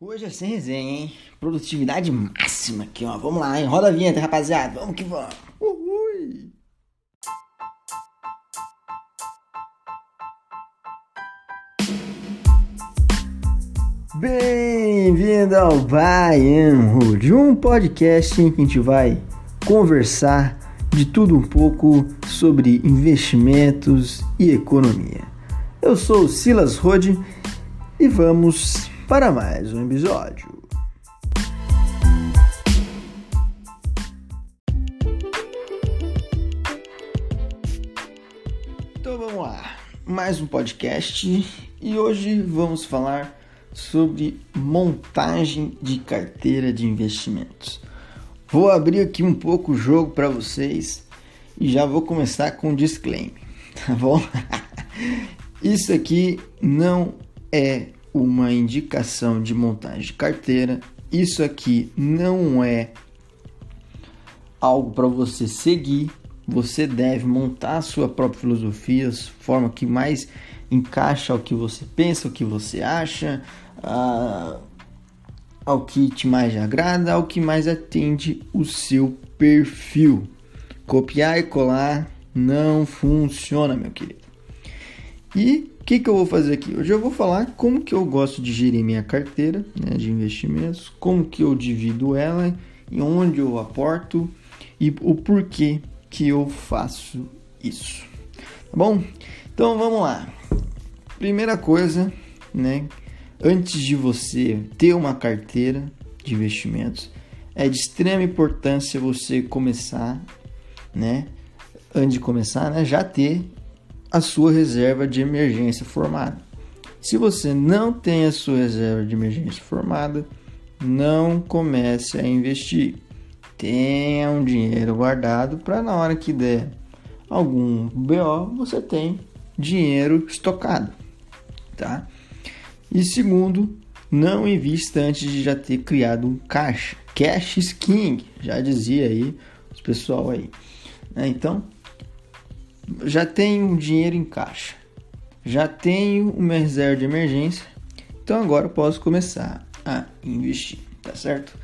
Hoje é sem resenha, hein? Produtividade máxima aqui, ó. Vamos lá, hein? Roda a vinheta, rapaziada. Vamos que vamos. Uhul. Bem-vindo ao Baiano de um podcast em que a gente vai conversar de tudo um pouco sobre investimentos e economia. Eu sou o Silas Rode e vamos para mais um episódio. Então vamos lá, mais um podcast e hoje vamos falar sobre montagem de carteira de investimentos. Vou abrir aqui um pouco o jogo para vocês e já vou começar com um disclaimer, tá bom? Isso aqui não é uma indicação de montagem de carteira. Isso aqui não é algo para você seguir. Você deve montar a sua própria filosofia, a forma que mais encaixa ao que você pensa, ao que você acha, ao que te mais agrada, ao que mais atende o seu perfil. Copiar e colar não funciona, meu querido. E o que, que eu vou fazer aqui? Hoje eu vou falar como que eu gosto de gerir minha carteira né, de investimentos, como que eu divido ela, e onde eu aporto e o porquê que eu faço isso. Tá bom? Então vamos lá. Primeira coisa, né? Antes de você ter uma carteira de investimentos, é de extrema importância você começar, né? Antes de começar, né? Já ter a sua reserva de emergência formada. Se você não tem a sua reserva de emergência formada, não comece a investir. Tenha um dinheiro guardado para na hora que der algum BO, você tem dinheiro estocado, tá? E segundo, não invista antes de já ter criado um caixa. Cash is king, já dizia aí os pessoal aí. Né? Então, já tenho dinheiro em caixa, já tenho uma reserva de emergência, então agora posso começar a investir, tá certo?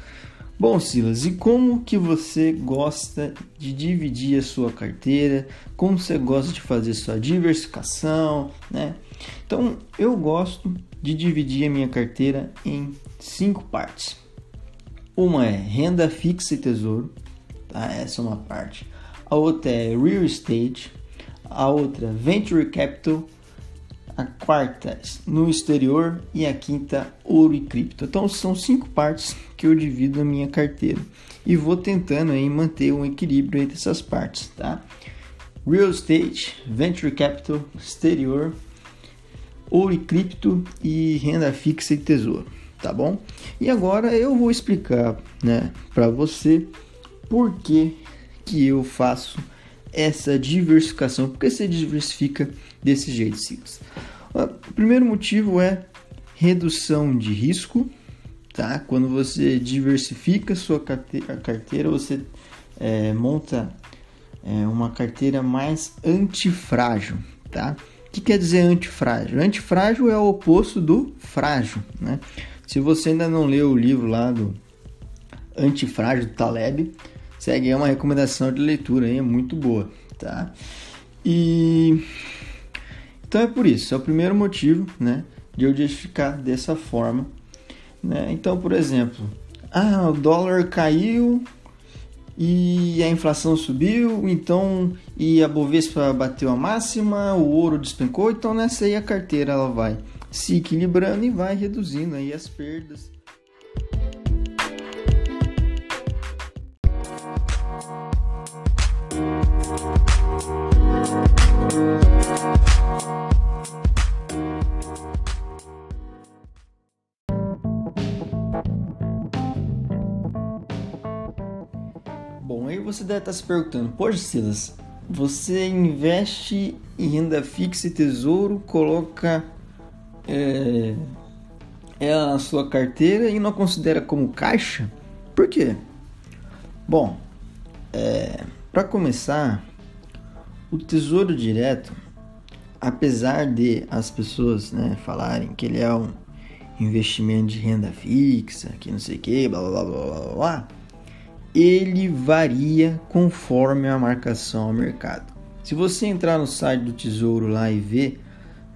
Bom, Silas, e como que você gosta de dividir a sua carteira? Como você gosta de fazer sua diversificação, né? Então, eu gosto de dividir a minha carteira em cinco partes. Uma é renda fixa e tesouro, tá? Essa é uma parte. A outra é real estate, a outra venture capital, a quarta no exterior e a quinta ouro e cripto. Então são cinco partes que eu divido a minha carteira e vou tentando aí manter um equilíbrio entre essas partes, tá? Real estate, venture capital, exterior, ouro e cripto e renda fixa e tesouro, tá bom? E agora eu vou explicar, né, para você por que que eu faço essa diversificação. Por que você diversifica desse jeito, Silas? O primeiro motivo é redução de risco, tá? Quando você diversifica sua carteira, você é, monta é, uma carteira mais antifrágil, tá? O que quer dizer antifrágil? Antifrágil é o oposto do frágil, né? Se você ainda não leu o livro lá do Antifrágil Taleb, segue aí uma recomendação de leitura aí, é muito boa, tá? E então é por isso, é o primeiro motivo, né, de eu justificar dessa forma, né? Então, por exemplo, ah, o dólar caiu e a inflação subiu, então e a Bovespa bateu a máxima, o ouro despencou, então nessa aí a carteira ela vai se equilibrando e vai reduzindo aí as perdas você deve estar se perguntando, poxa Silas, você investe em renda fixa e tesouro, coloca é, ela na sua carteira e não considera como caixa? Por quê? Bom, é, para começar, o tesouro direto, apesar de as pessoas né, falarem que ele é um investimento de renda fixa, que não sei o que, blá blá blá blá blá blá, ele varia conforme a marcação ao mercado. Se você entrar no site do Tesouro lá e ver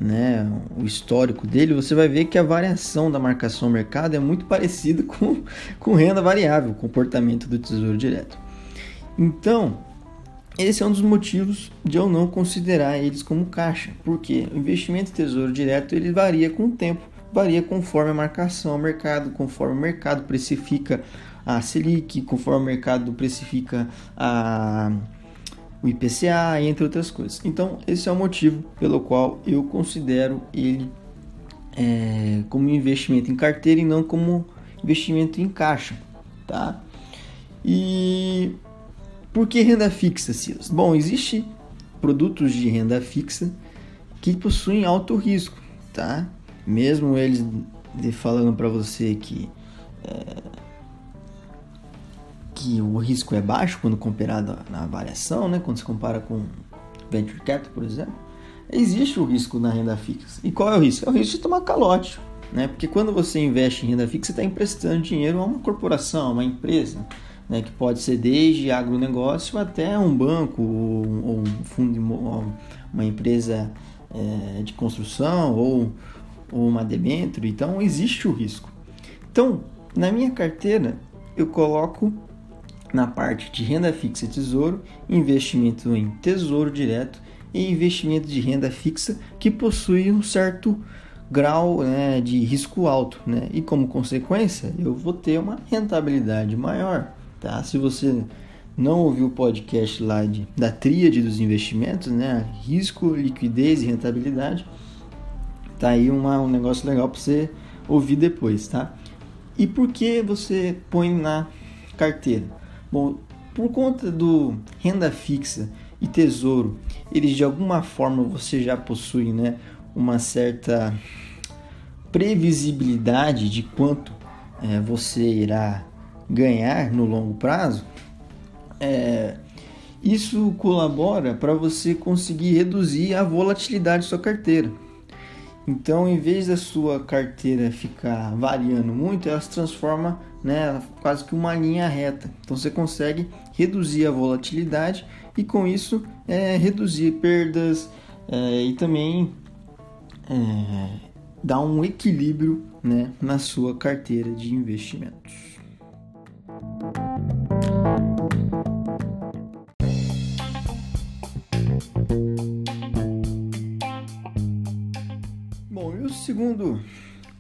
né, o histórico dele, você vai ver que a variação da marcação ao mercado é muito parecida com, com renda variável, o comportamento do Tesouro Direto. Então, esse é um dos motivos de eu não considerar eles como caixa, porque o investimento em Tesouro Direto ele varia com o tempo, varia conforme a marcação ao mercado, conforme o mercado precifica a Selic, conforme o mercado precifica a o IPCA, entre outras coisas. Então, esse é o motivo pelo qual eu considero ele é, como investimento em carteira e não como investimento em caixa, tá? E por que renda fixa, Silas? Bom, existe produtos de renda fixa que possuem alto risco, tá? Mesmo eles falando para você que é, que o risco é baixo quando comparado na variação, né? quando se compara com venture capital, por exemplo, existe o risco na renda fixa. E qual é o risco? É o risco de tomar calote, né? Porque quando você investe em renda fixa, você está emprestando dinheiro a uma corporação, a uma empresa, né? Que pode ser desde agronegócio até um banco ou, um fundo, uma empresa é, de construção ou, ou uma debênture. Então existe o risco. Então, na minha carteira, eu coloco na parte de renda fixa e tesouro, investimento em tesouro direto e investimento de renda fixa que possui um certo grau né, de risco alto, né? E como consequência, eu vou ter uma rentabilidade maior, tá? Se você não ouviu o podcast lá de, da tríade dos investimentos, né? Risco, liquidez e rentabilidade, tá aí uma, um negócio legal para você ouvir depois, tá? E por que você põe na carteira? Bom, por conta do renda fixa e tesouro, eles de alguma forma você já possui, né, uma certa previsibilidade de quanto é, você irá ganhar no longo prazo. É, isso colabora para você conseguir reduzir a volatilidade da sua carteira. Então, em vez da sua carteira ficar variando muito, ela se transforma né, quase que uma linha reta. Então, você consegue reduzir a volatilidade e, com isso, é, reduzir perdas é, e também é, dar um equilíbrio né, na sua carteira de investimentos. segundo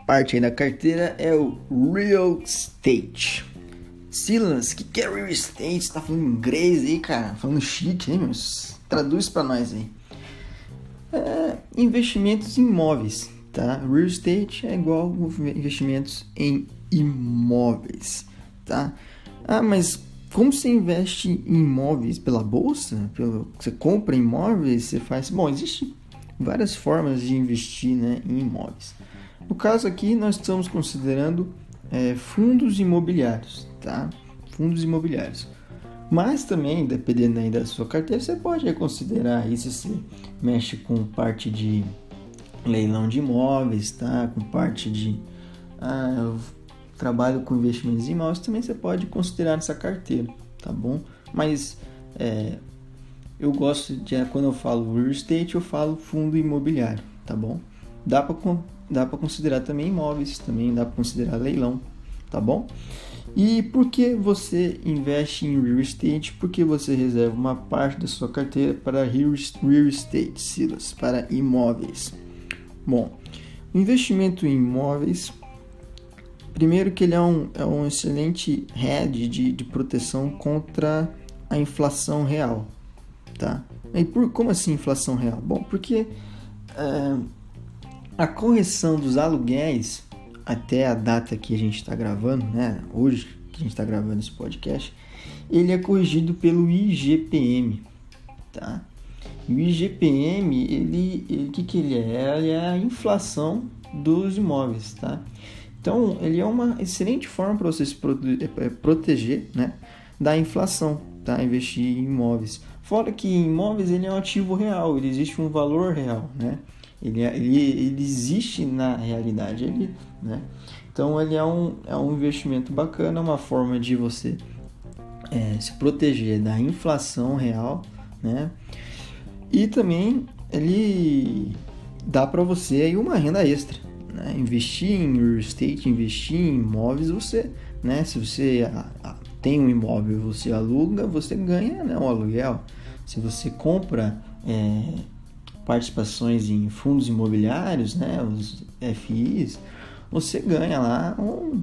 parte aí da carteira é o real estate. Silas, que, que é real estate? Você tá falando inglês aí, cara? Falando chique, hein, meus? Traduz para nós aí. É, investimentos em imóveis, tá? Real estate é igual investimentos em imóveis, tá? Ah, mas como você investe em imóveis pela bolsa? Pelo, você compra imóveis? Você faz. Bom, existe várias formas de investir né, em imóveis. No caso aqui, nós estamos considerando é, fundos imobiliários, tá? Fundos imobiliários. Mas também, dependendo aí da sua carteira, você pode considerar isso se mexe com parte de leilão de imóveis, tá? Com parte de ah, trabalho com investimentos em imóveis, também você pode considerar nessa carteira, tá bom? Mas é, eu gosto de quando eu falo real estate, eu falo fundo imobiliário, tá bom? Dá para dá para considerar também imóveis, também dá para considerar leilão, tá bom? E por que você investe em real estate? Porque você reserva uma parte da sua carteira para real estate, Silas, para imóveis. Bom, o investimento em imóveis, primeiro que ele é um, é um excelente hedge de, de proteção contra a inflação real, tá? E por como assim inflação real? Bom, porque é, a correção dos aluguéis até a data que a gente está gravando, né? Hoje que a gente está gravando esse podcast, ele é corrigido pelo IGPM, tá? E o IGPM, ele, o que que ele é? Ele é a inflação dos imóveis, tá? Então, ele é uma excelente forma para você se é, proteger, né, da inflação, tá? Investir em imóveis. Fora que imóveis ele é um ativo real, ele existe um valor real, né? Ele, é, ele, ele existe na realidade, ele, né? Então ele é um, é um investimento bacana, uma forma de você é, se proteger da inflação real, né? E também ele dá para você aí uma renda extra, né? Investir em real estate, investir em imóveis, você, né? Se você tem um imóvel, você aluga, você ganha, né? Um aluguel. Se você compra é, participações em fundos imobiliários, né? Os FIs, você ganha lá um,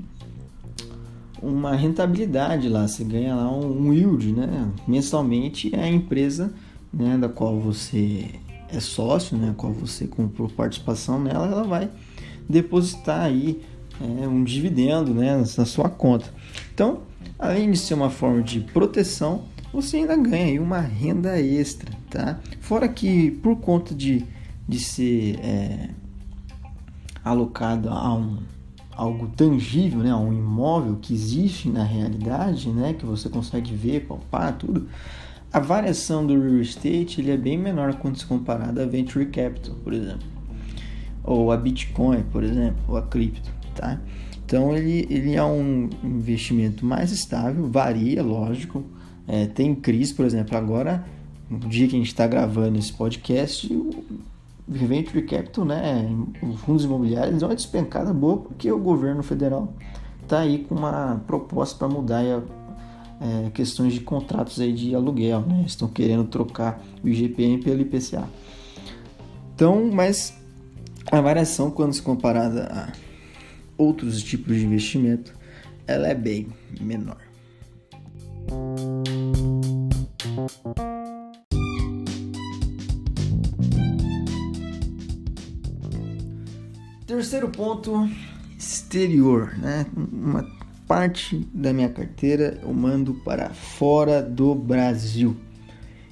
uma rentabilidade lá, você ganha lá um, yield, né? Mensalmente é a empresa né, da qual você é sócio, né, qual você comprou participação nela, ela vai depositar aí é, um dividendo né, na sua conta. Então, além de ser uma forma de proteção, você ainda ganha aí uma renda extra, tá? Fora que por conta de, de ser é, alocado a um algo tangível, né, um imóvel que existe na realidade, né, que você consegue ver, palpar, tudo, a variação do real estate ele é bem menor quando se comparado a venture capital, por exemplo, ou a Bitcoin, por exemplo, ou a cripto, tá? Então ele, ele é um investimento mais estável, varia, lógico, é, tem crise, por exemplo, agora no dia que a gente está gravando esse podcast, venture capital, né, os fundos imobiliários, é uma despencada boa porque o governo federal está aí com uma proposta para mudar é, questões de contratos aí de aluguel, né? Estão querendo trocar o IGPM pelo IPCA. Então, mas a variação quando se comparada a outros tipos de investimento, ela é bem menor. Terceiro ponto, exterior, né? Uma parte da minha carteira eu mando para fora do Brasil.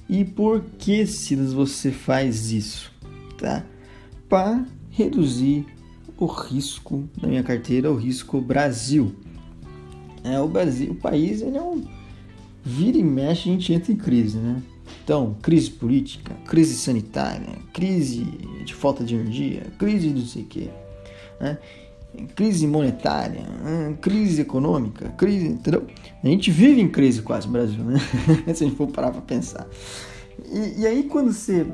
E por que, Silas, você faz isso? Tá? Para reduzir o risco da minha carteira, o risco Brasil. É, o Brasil, o país, ele é um vira e mexe, a gente entra em crise, né? Então, crise política, crise sanitária, crise de falta de energia, crise não sei o né? crise monetária, hum, crise econômica, crise, entendeu? A gente vive em crise quase no Brasil, né? Se a gente for parar para pensar. E, e, aí quando você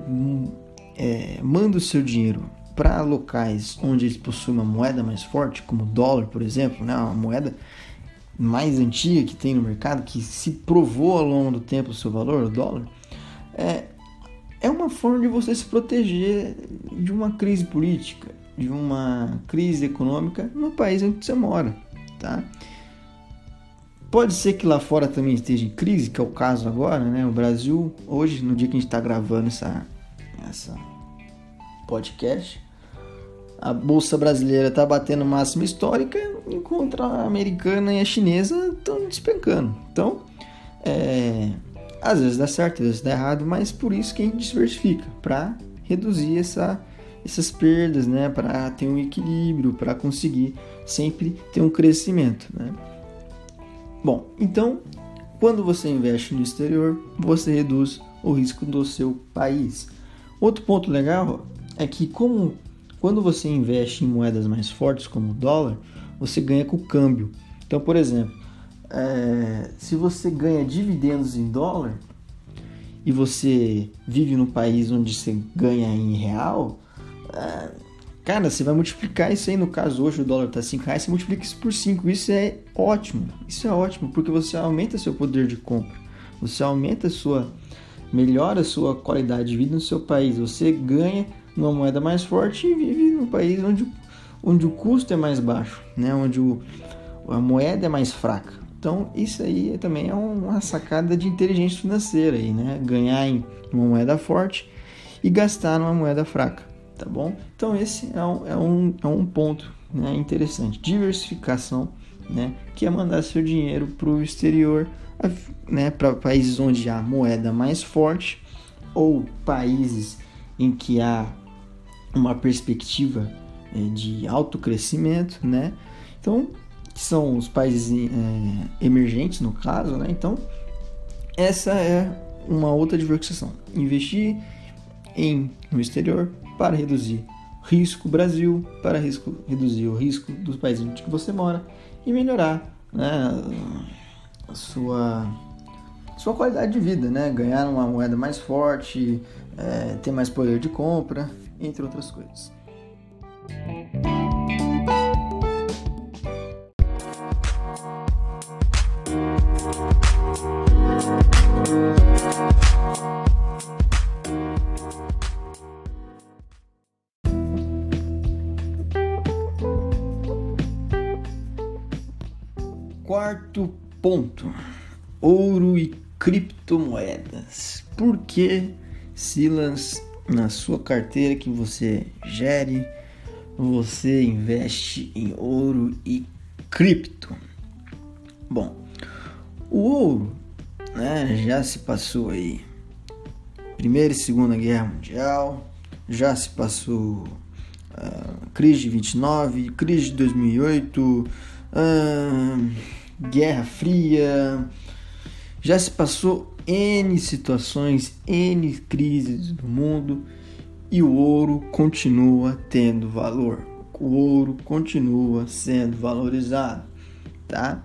é, manda o seu dinheiro para locais onde eles possuem uma moeda mais forte, como o dólar, por exemplo, né? Uma moeda mais antiga que tem no mercado, que se provou ao longo do tempo o seu valor, o dólar, é, é uma forma de você se proteger de uma crise política, de uma crise econômica no país onde você mora, tá? Pode ser que lá fora também esteja em crise, que é o caso agora, né? O Brasil, hoje, no dia que a gente está gravando essa, essa podcast, a bolsa brasileira está batendo máxima histórica, enquanto a americana e a chinesa estão despencando. Então, é, às vezes dá certo, às vezes dá errado, mas por isso que a gente diversifica, para reduzir essa essas perdas, né, para ter um equilíbrio, para conseguir sempre ter um crescimento, né? Bom, então, quando você investe no exterior, você reduz o risco do seu país. Outro ponto legal é que como quando você investe em moedas mais fortes como o dólar, você ganha com o câmbio. Então, por exemplo, é, se você ganha dividendos em dólar e você vive num país onde você ganha em real, cara, você vai multiplicar isso aí, no caso hoje o dólar está 5 reais, você multiplica isso por 5, isso é ótimo, isso é ótimo, porque você aumenta seu poder de compra, você aumenta a sua, melhora a sua qualidade de vida no seu país, você ganha uma moeda mais forte e vive num país onde, onde o custo é mais baixo, né? onde o, a moeda é mais fraca. Então isso aí também é uma sacada de inteligência financeira aí, né? Ganhar em uma moeda forte e gastar numa moeda fraca tá bom? Então esse é um, é um, é um ponto né, interessante, diversificação, né, que é mandar seu dinheiro para o exterior, né, para países onde há moeda mais forte ou países em que há uma perspectiva é, de alto crescimento, né? Então são os países é, emergentes no caso, né? Então essa é uma outra diversificação, investir em no exterior para reduzir risco Brasil para risco, reduzir o risco dos países onde você mora e melhorar né, a sua, sua qualidade de vida, né? ganhar uma moeda mais forte, é, ter mais poder de compra, entre outras coisas. Quarto ponto: ouro e criptomoedas. Por que, Silas, na sua carteira que você gere, você investe em ouro e cripto? Bom, o ouro né, já se passou aí Primeira e Segunda Guerra Mundial, já se passou uh, crise de 29, crise de 2008, uh, Guerra Fria, já se passou N situações, N crises do mundo e o ouro continua tendo valor. O ouro continua sendo valorizado, tá?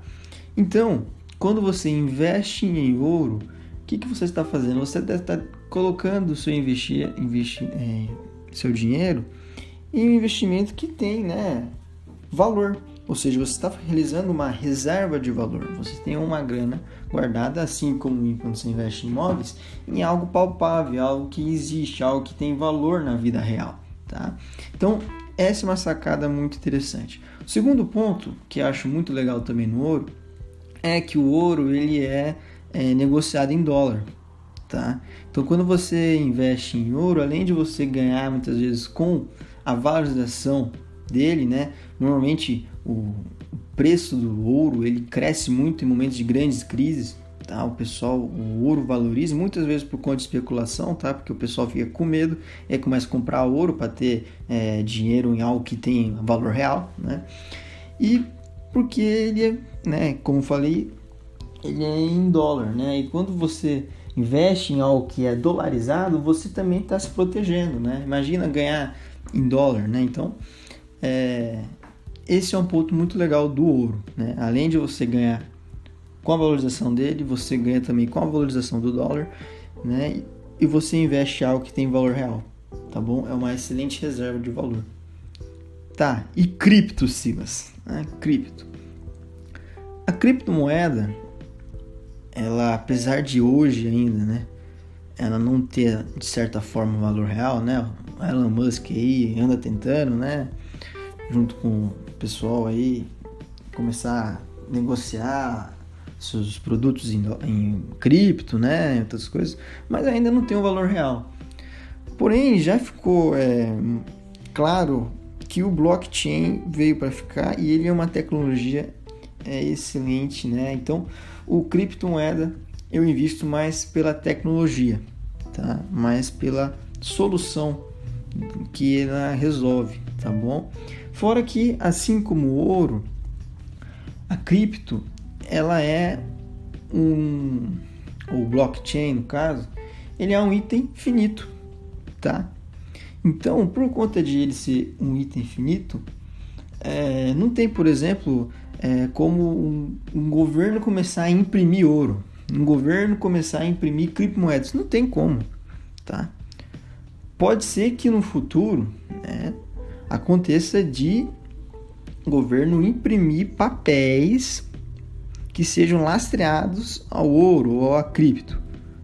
Então, quando você investe em ouro, o que, que você está fazendo? Você deve estar colocando seu investir, investir é, seu dinheiro em um investimento que tem, né, valor. Ou seja, você está realizando uma reserva de valor. Você tem uma grana guardada, assim como quando você investe em imóveis, em algo palpável, algo que existe, algo que tem valor na vida real. Tá? Então, essa é uma sacada muito interessante. O segundo ponto, que acho muito legal também no ouro, é que o ouro ele é, é negociado em dólar. Tá? Então, quando você investe em ouro, além de você ganhar muitas vezes com a valorização dele, né? Normalmente o preço do ouro ele cresce muito em momentos de grandes crises, tá? O pessoal, o ouro valoriza muitas vezes por conta de especulação, tá? Porque o pessoal fica com medo e começa a comprar ouro para ter é, dinheiro em algo que tem valor real, né? E porque ele é, né? Como falei, ele é em dólar, né? E quando você investe em algo que é dolarizado, você também está se protegendo, né? Imagina ganhar em dólar, né? Então é, esse é um ponto muito legal do ouro, né? Além de você ganhar com a valorização dele, você ganha também com a valorização do dólar, né? E você investe algo que tem valor real, tá bom? É uma excelente reserva de valor. Tá, e cripto, Silas? Né? Cripto. A criptomoeda, ela, apesar de hoje ainda, né? Ela não ter, de certa forma, valor real, né? O Elon Musk aí anda tentando, né? junto com pessoal aí, começar a negociar seus produtos em, em cripto, né, outras coisas, mas ainda não tem um valor real. Porém, já ficou é, claro que o blockchain veio para ficar e ele é uma tecnologia é, excelente, né? Então, o criptomoeda eu invisto mais pela tecnologia, tá? Mais pela solução que ela resolve, tá bom? Fora que, assim como o ouro, a cripto ela é um o blockchain no caso, ele é um item finito, tá? Então, por conta de ele ser um item finito, é, não tem, por exemplo, é, como um, um, governo começar a imprimir ouro, um governo começar a imprimir criptomoedas, não tem como, tá? Pode ser que no futuro, né, aconteça de governo imprimir papéis que sejam lastreados ao ouro ou a cripto.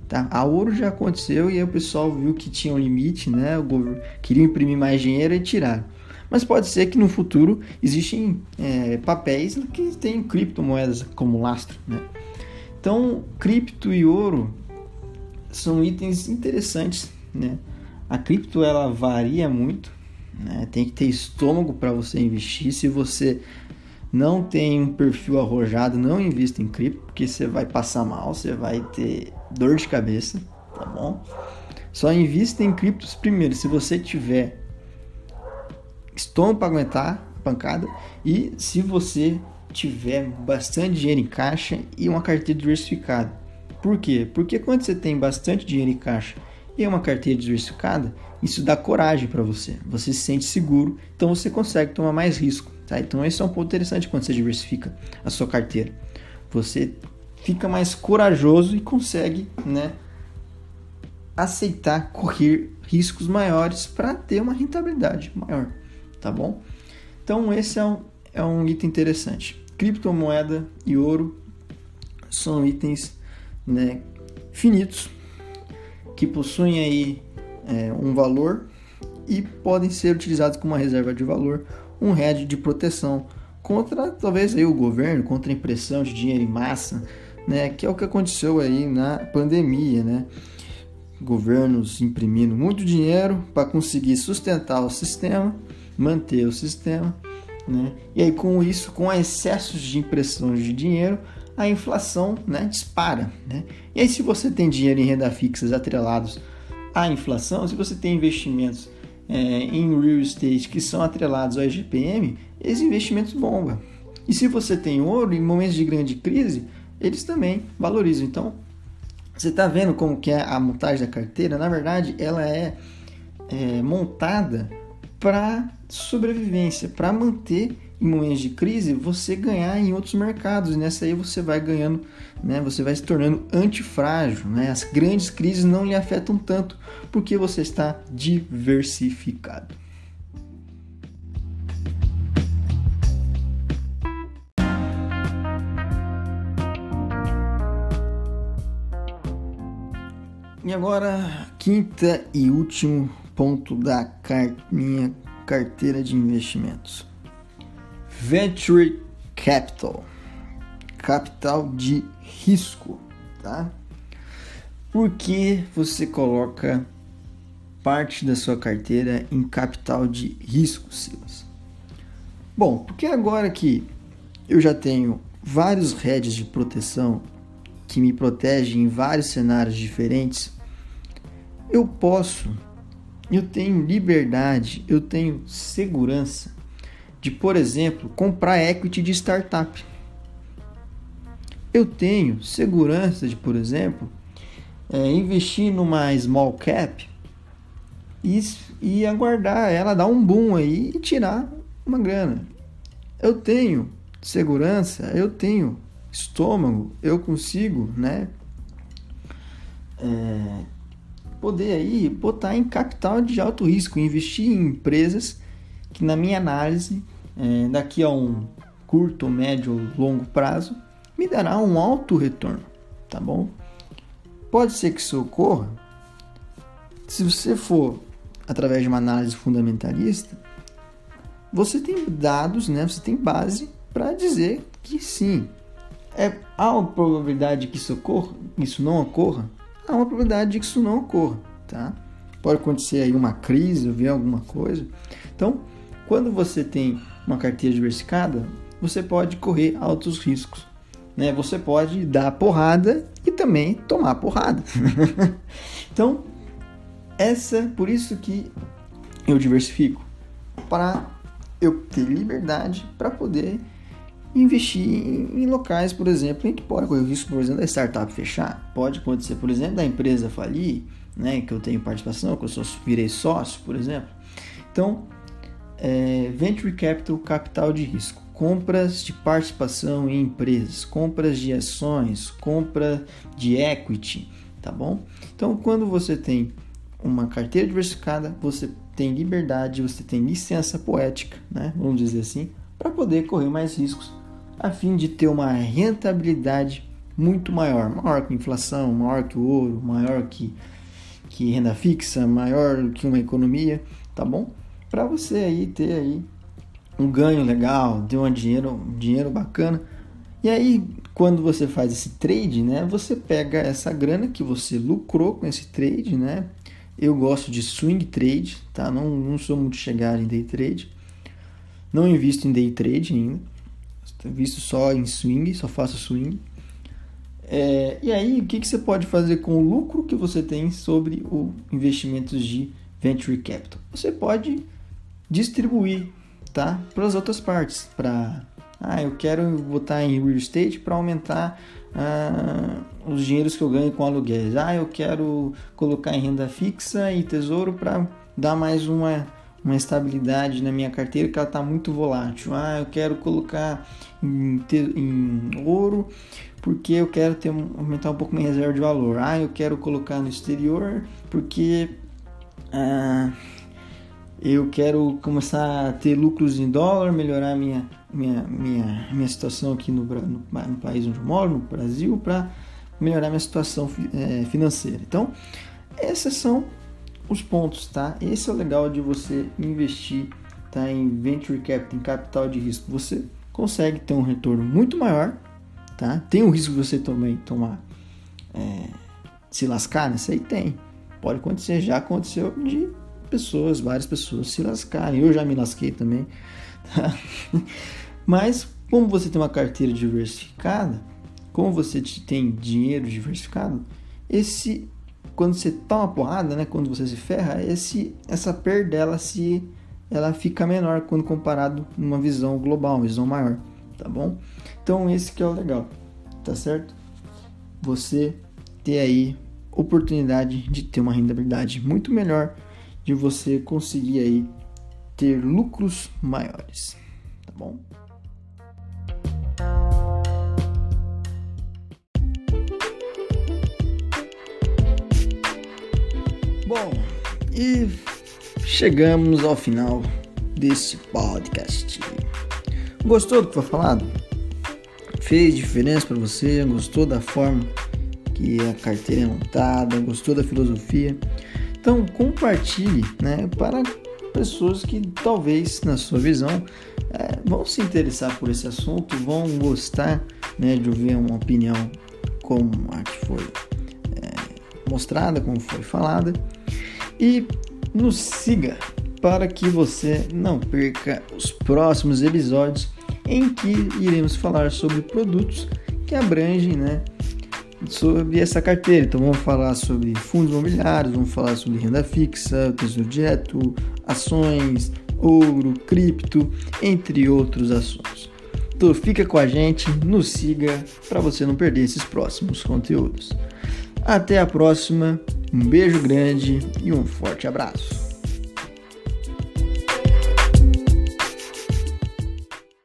Tá? A ouro já aconteceu e o pessoal viu que tinha um limite, né? O governo queria imprimir mais dinheiro e tiraram. Mas pode ser que no futuro existem é, papéis que têm criptomoedas como lastro, né? Então, cripto e ouro são itens interessantes, né? A cripto ela varia muito, né? Tem que ter estômago para você investir. Se você não tem um perfil arrojado, não invista em cripto, porque você vai passar mal, você vai ter dor de cabeça, tá bom? Só invista em criptos primeiro, se você tiver estômago para aguentar a pancada e se você tiver bastante dinheiro em caixa e uma carteira diversificada. Por quê? Porque quando você tem bastante dinheiro em caixa e uma carteira diversificada, isso dá coragem para você. Você se sente seguro, então você consegue tomar mais risco. Tá? Então esse é um ponto interessante quando você diversifica a sua carteira. Você fica mais corajoso e consegue, né, aceitar correr riscos maiores para ter uma rentabilidade maior, tá bom? Então esse é um, é um item interessante. Criptomoeda e ouro são itens né, finitos que possuem aí é, um valor e podem ser utilizados como uma reserva de valor, um hedge de proteção contra talvez aí o governo, contra a impressão de dinheiro em massa, né, que é o que aconteceu aí na pandemia, né? Governos imprimindo muito dinheiro para conseguir sustentar o sistema, manter o sistema, né? E aí com isso, com excessos de impressão de dinheiro, a inflação, né, dispara, né? E aí se você tem dinheiro em renda fixas atrelados à inflação, se você tem investimentos é, em real estate que são atrelados ao IGPM, esses investimentos bombam. E se você tem ouro, em momentos de grande crise, eles também valorizam. Então, você está vendo como que é a montagem da carteira? Na verdade, ela é, é montada para sobrevivência, para manter em momentos de crise você ganhar em outros mercados. E nessa aí você vai ganhando, né? Você vai se tornando antifrágil, né? As grandes crises não lhe afetam tanto porque você está diversificado. E agora, quinta e último ponto da minha carteira de investimentos. Venture Capital. Capital de risco, tá? Por que você coloca parte da sua carteira em capital de risco, Silas? Bom, porque agora que eu já tenho vários heads de proteção que me protegem em vários cenários diferentes, eu posso, eu tenho liberdade, eu tenho segurança de, por exemplo, comprar equity de startup. Eu tenho segurança de, por exemplo, é, investir numa small cap e, e aguardar ela dar um boom aí e tirar uma grana. Eu tenho segurança, eu tenho estômago, eu consigo, né? É, poder aí botar em capital de alto risco, investir em empresas que na minha análise é, daqui a um curto, médio, longo prazo, me dará um alto retorno, tá bom? Pode ser que isso ocorra se você for através de uma análise fundamentalista, você tem dados, né? Você tem base para dizer que sim. É, há uma probabilidade de que isso ocorra, isso não ocorra? Há uma probabilidade de que isso não ocorra, tá? Pode acontecer aí uma crise, ver alguma coisa. Então, quando você tem uma carteira diversificada, você pode correr altos riscos. Né? Você pode dar porrada e também tomar porrada. então, essa, por isso que eu diversifico para eu ter liberdade para poder investir em, locais, por exemplo, em que pode correr o risco, por exemplo, da startup fechar. Pode acontecer, por exemplo, da empresa falir, né, que eu tenho participação, que eu sou, virei sócio, por exemplo. Então, é, venture capital, capital de risco, compras de participação em empresas, compras de ações, compra de equity, tá bom? Então, quando você tem uma carteira diversificada, você tem liberdade, você tem licença poética, né? Vamos dizer assim, para poder correr mais riscos, a fim de ter uma rentabilidade muito maior, maior que inflação, maior que ouro, maior que, que renda fixa, maior que uma economia, tá bom? Para você aí ter aí um ganho legal, ter um dinheiro, um dinheiro bacana. E aí, quando você faz esse trade, né, você pega essa grana que você lucrou com esse trade, né? Eu gosto de swing trade, tá? Não, não sou muito chegado em day trade. Não invisto em day trade ainda. Invisto só em swing, só faço swing. É, e aí, o que, que você pode fazer com o lucro que você tem sobre o investimentos de venture capital? Você pode distribuir, tá? Para as outras partes, para ah, eu quero botar em real estate para aumentar ah, os dinheiros que eu ganho com aluguéis. Ah, eu quero colocar em renda fixa e tesouro para dar mais uma, uma estabilidade na minha carteira que ela está muito volátil. Ah, eu quero colocar em, em ouro porque eu quero ter, aumentar um pouco minha reserva de valor. Ah, eu quero colocar no exterior porque ah, eu quero começar a ter lucros em dólar, melhorar minha, minha, minha, minha situação aqui no, no, no país onde eu moro, no Brasil, para melhorar minha situação é, financeira. Então, esses são os pontos, tá? Esse é o legal de você investir tá, em venture capital, em capital de risco. Você consegue ter um retorno muito maior, tá? Tem o risco de você também tomar, é, se lascar, né? Isso aí tem. Pode acontecer, já aconteceu de pessoas, várias pessoas se lascarem. Eu já me lasquei também, tá? Mas como você tem uma carteira diversificada, como você tem dinheiro diversificado, esse quando você toma porrada, né, quando você se ferra, esse essa perda ela se ela fica menor quando comparado numa visão global, uma visão maior, tá bom? Então esse que é o legal, tá certo? Você ter aí oportunidade de ter uma rentabilidade muito melhor, de você conseguir aí ter lucros maiores, tá bom? Bom, e chegamos ao final desse podcast. Gostou do que foi falado? Fez diferença para você? Gostou da forma que a carteira é montada? Gostou da filosofia? Então compartilhe, né, para pessoas que talvez, na sua visão, é, vão se interessar por esse assunto, vão gostar, né, de ouvir uma opinião como a que foi é, mostrada, como foi falada. E nos siga para que você não perca os próximos episódios em que iremos falar sobre produtos que abrangem, né, sobre essa carteira. Então vamos falar sobre fundos imobiliários, vamos falar sobre renda fixa, tesouro direto, ações, ouro, cripto, entre outros assuntos. Então fica com a gente, nos siga para você não perder esses próximos conteúdos. Até a próxima. Um beijo grande e um forte abraço.